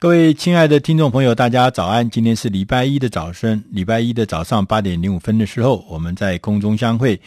各位亲爱的听众朋友，大家早安！今天是礼拜一的早晨，礼拜一的早上八点零五分的时候，我们在空中相会。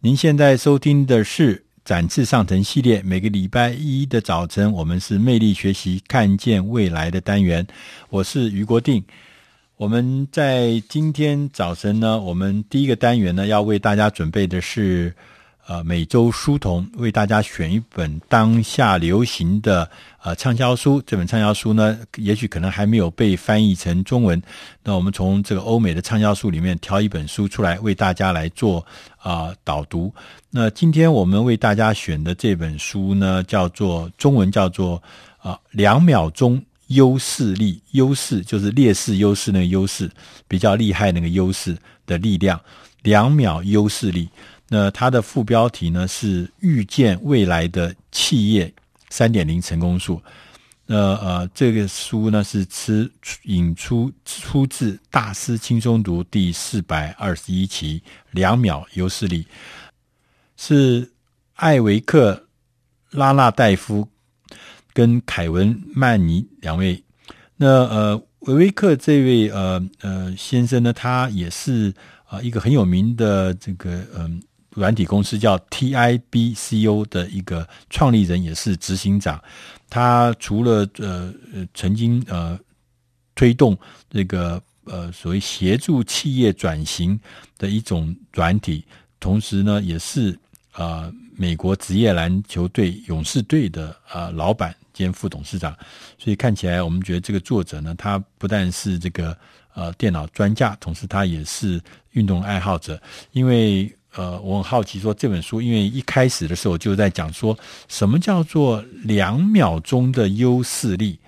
您现在收听的是《展翅上腾》系列，每个礼拜一的早晨，我们是魅力学习，看见未来的单元。我是余国定。我们在今天早晨呢，我们第一个单元呢，要为大家准备的是。呃，每周书童为大家选一本当下流行的呃畅销书。这本畅销书呢，也许可能还没有被翻译成中文。那我们从这个欧美的畅销书里面挑一本书出来，为大家来做啊、呃、导读。那今天我们为大家选的这本书呢，叫做中文叫做啊、呃、两秒钟优势力，优势就是劣势优势那个优势，比较厉害那个优势的力量，两秒优势力。那它的副标题呢是“预见未来的企业三点零成功术”。那呃，这个书呢是吃引出出自《大师轻松读》第四百二十一期，“两秒优势力”，是艾维克拉纳代夫跟凯文曼尼两位。那呃，维维克这位呃呃先生呢，他也是啊、呃、一个很有名的这个嗯。软体公司叫 TIBCO 的一个创立人，也是执行长。他除了呃曾经呃推动这个呃所谓协助企业转型的一种软体，同时呢也是啊、呃、美国职业篮球队勇士队的啊、呃、老板兼副董事长。所以看起来，我们觉得这个作者呢，他不但是这个呃电脑专家，同时他也是运动爱好者，因为。呃，我很好奇说这本书，因为一开始的时候就在讲说什么叫做两秒钟的优势力，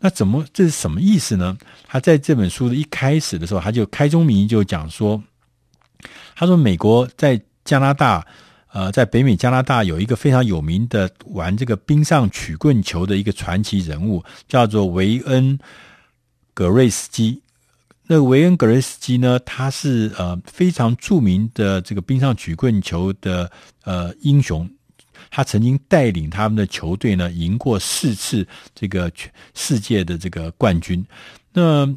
那怎么这是什么意思呢？他在这本书的一开始的时候，他就开宗明义就讲说，他说美国在加拿大，呃，在北美加拿大有一个非常有名的玩这个冰上曲棍球的一个传奇人物，叫做维恩·格瑞斯基。那维恩·格雷斯基呢？他是呃非常著名的这个冰上曲棍球的呃英雄，他曾经带领他们的球队呢赢过四次这个世界的这个冠军。那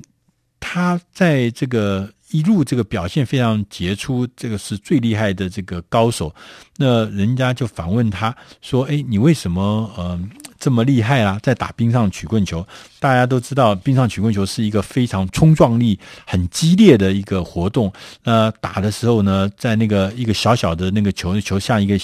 他在这个一路这个表现非常杰出，这个是最厉害的这个高手。那人家就反问他说：“哎，你为什么呃？”这么厉害啊，在打冰上曲棍球，大家都知道，冰上曲棍球是一个非常冲撞力很激烈的一个活动。那打的时候呢，在那个一个小小的那个球，球像一个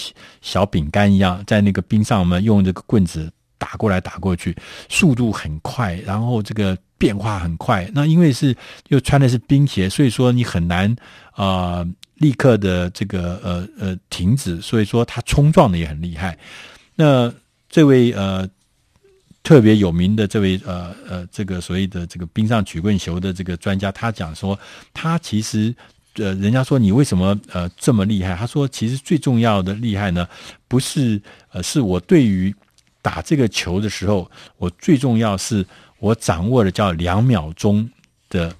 小饼干一样，在那个冰上，我们用这个棍子打过来打过去，速度很快，然后这个变化很快。那因为是又穿的是冰鞋，所以说你很难啊、立刻的这个呃呃停止，所以说它冲撞的也很厉害。那这位呃特别有名的这位呃呃这个所谓的这个冰上曲棍球的这个专家，他讲说，他其实呃人家说你为什么呃这么厉害？他说其实最重要的厉害呢，不是呃是我对于打这个球的时候，我最重要是我掌握的叫两秒钟的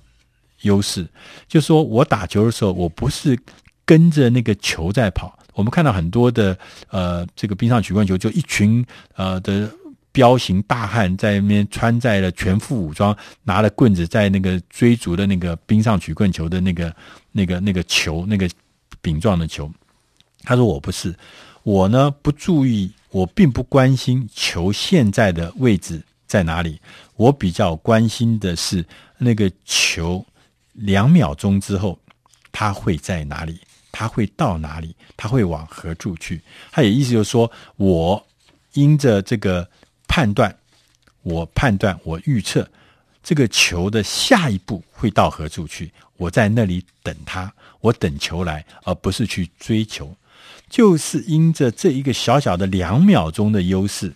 优势，就说我打球的时候，我不是跟着那个球在跑。我们看到很多的呃，这个冰上曲棍球，就一群呃的彪形大汉在那边穿在了全副武装，拿了棍子在那个追逐的那个冰上曲棍球的那个那个那个球，那个饼状的球。他说：“我不是，我呢不注意，我并不关心球现在的位置在哪里，我比较关心的是那个球两秒钟之后它会在哪里。”他会到哪里？他会往何处去？他也意思就是说，我因着这个判断，我判断，我预测这个球的下一步会到何处去。我在那里等他，我等球来，而不是去追求。就是因着这一个小小的两秒钟的优势，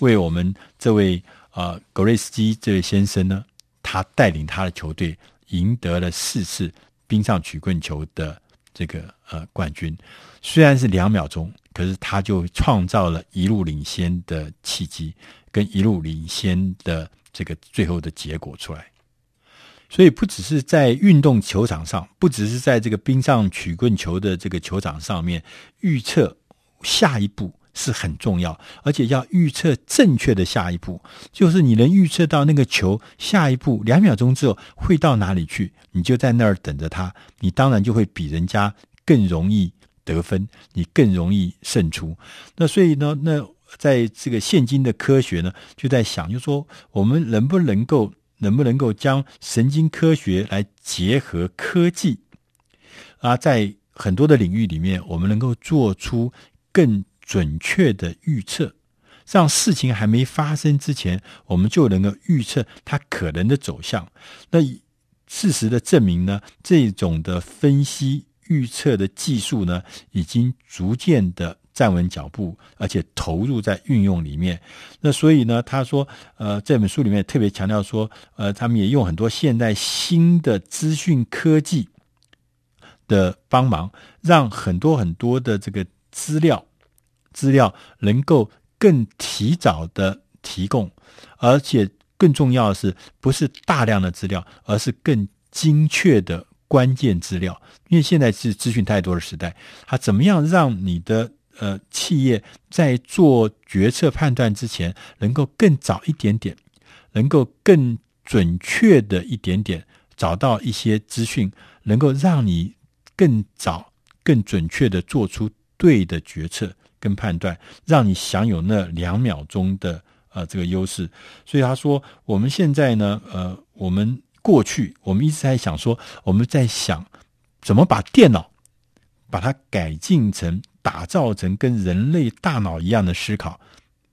为我们这位、呃、格瑞斯基这位先生呢，他带领他的球队赢得了四次。冰上曲棍球的这个呃冠军，虽然是两秒钟，可是他就创造了一路领先的契机，跟一路领先的这个最后的结果出来。所以不只是在运动球场上，不只是在这个冰上曲棍球的这个球场上面预测下一步是很重要，而且要预测正确的下一步，就是你能预测到那个球下一步两秒钟之后会到哪里去，你就在那儿等着它，你当然就会比人家更容易得分，你更容易胜出。那所以呢，那在这个现今的科学呢，就在想，就是说我们能不能够，能不能够将神经科学来结合科技啊，在很多的领域里面，我们能够做出更准确的预测，让事情还没发生之前，我们就能够预测它可能的走向。那事实的证明呢，这种的分析预测的技术呢，已经逐渐的站稳脚步，而且投入在运用里面。那所以呢，他说，呃，这本书里面特别强调说，呃，他们也用很多现代新的资讯科技。的帮忙，让很多很多的这个资料资料能够更提早的提供，而且更重要的是，不是大量的资料，而是更精确的关键资料。因为现在是资讯太多的时代，它怎么样让你的呃企业在做决策判断之前，能够更早一点点，能够更准确的一点点找到一些资讯，能够让你。更早、更准确的做出对的决策跟判断，让你享有那两秒钟的呃这个优势。所以他说，我们现在呢，呃，我们过去我们一直在想说，我们在想怎么把电脑把它改进成、打造成跟人类大脑一样的思考，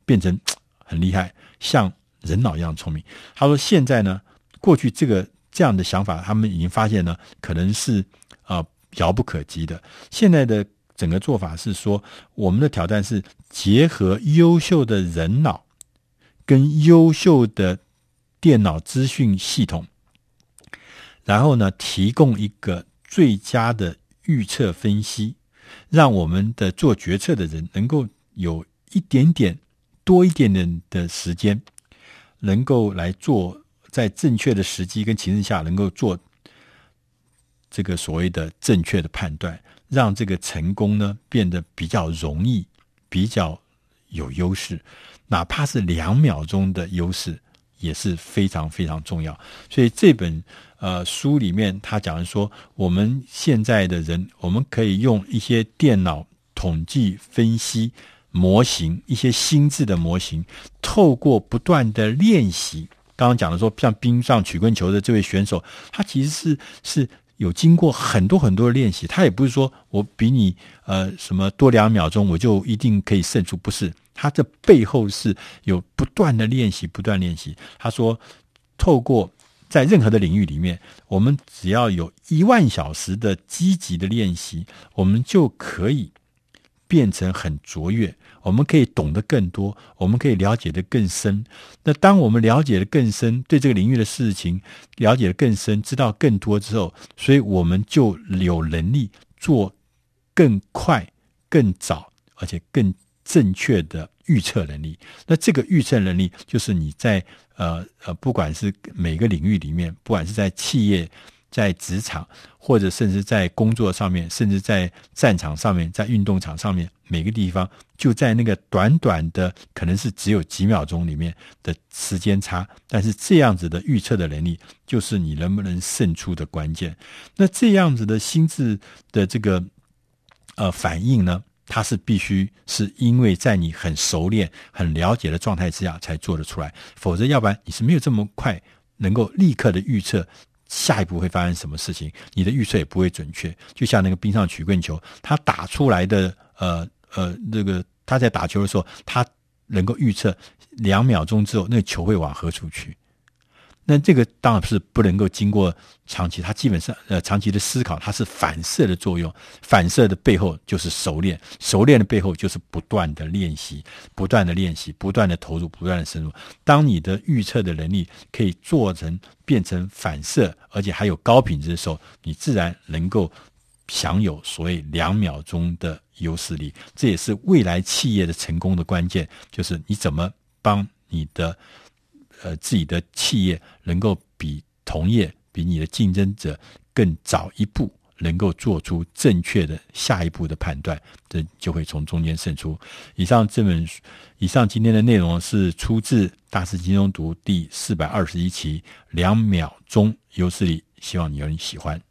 变成很厉害，像人脑一样聪明。他说，现在呢，过去这个这样的想法，他们已经发现呢，可能是啊。呃遥不可及的。现在的整个做法是说，我们的挑战是结合优秀的人脑跟优秀的电脑资讯系统，然后呢，提供一个最佳的预测分析，让我们的做决策的人能够有一点点多一点点的时间，能够来做在正确的时机跟情势下能够做。这个所谓的正确的判断，让这个成功呢变得比较容易，比较有优势，哪怕是两秒钟的优势也是非常非常重要。所以这本呃书里面他讲的说，我们现在的人，我们可以用一些电脑统计分析模型，一些心智的模型，透过不断的练习，刚刚讲的说，像冰上曲棍球的这位选手，他其实是是。有经过很多很多的练习，他也不是说我比你呃什么多两秒钟我就一定可以胜出，不是，他这背后是有不断的练习，不断练习。他说，透过在任何的领域里面，我们只要有一万小时的积极的练习，我们就可以变成很卓越。我们可以懂得更多，我们可以了解得更深。那当我们了解得更深，对这个领域的事情了解得更深，知道更多之后，所以我们就有能力做更快、更早，而且更正确的预测能力。那这个预测能力，就是你在呃呃，不管是每个领域里面，不管是在企业。在职场，或者甚至在工作上面，甚至在战场上面，在运动场上面，每个地方就在那个短短的，可能是只有几秒钟里面的时间差，但是这样子的预测的能力，就是你能不能胜出的关键。那这样子的心智的这个呃反应呢，它是必须是因为在你很熟练、很了解的状态之下才做得出来，否则要不然你是没有这么快能够立刻的预测。下一步会发生什么事情？你的预测也不会准确。就像那个冰上曲棍球，他打出来的呃呃那个他在打球的时候，他能够预测两秒钟之后那个球会往何处去。那这个当然是不能够经过长期，它基本上呃长期的思考，它是反射的作用，反射的背后就是熟练，熟练的背后就是不断的练习，不断的练习，不断的投入，不断的深入。当你的预测的能力可以做成变成反射，而且还有高品质的时候，你自然能够享有所谓两秒钟的优势力。这也是未来企业的成功的关键，就是你怎么帮你的。呃，自己的企业能够比同业、比你的竞争者更早一步能够做出正确的下一步的判断，这就会从中间胜出。以上这本，以上今天的内容是出自《大师金融读》第四百二十一期，两秒钟优势里，希望你有人喜欢。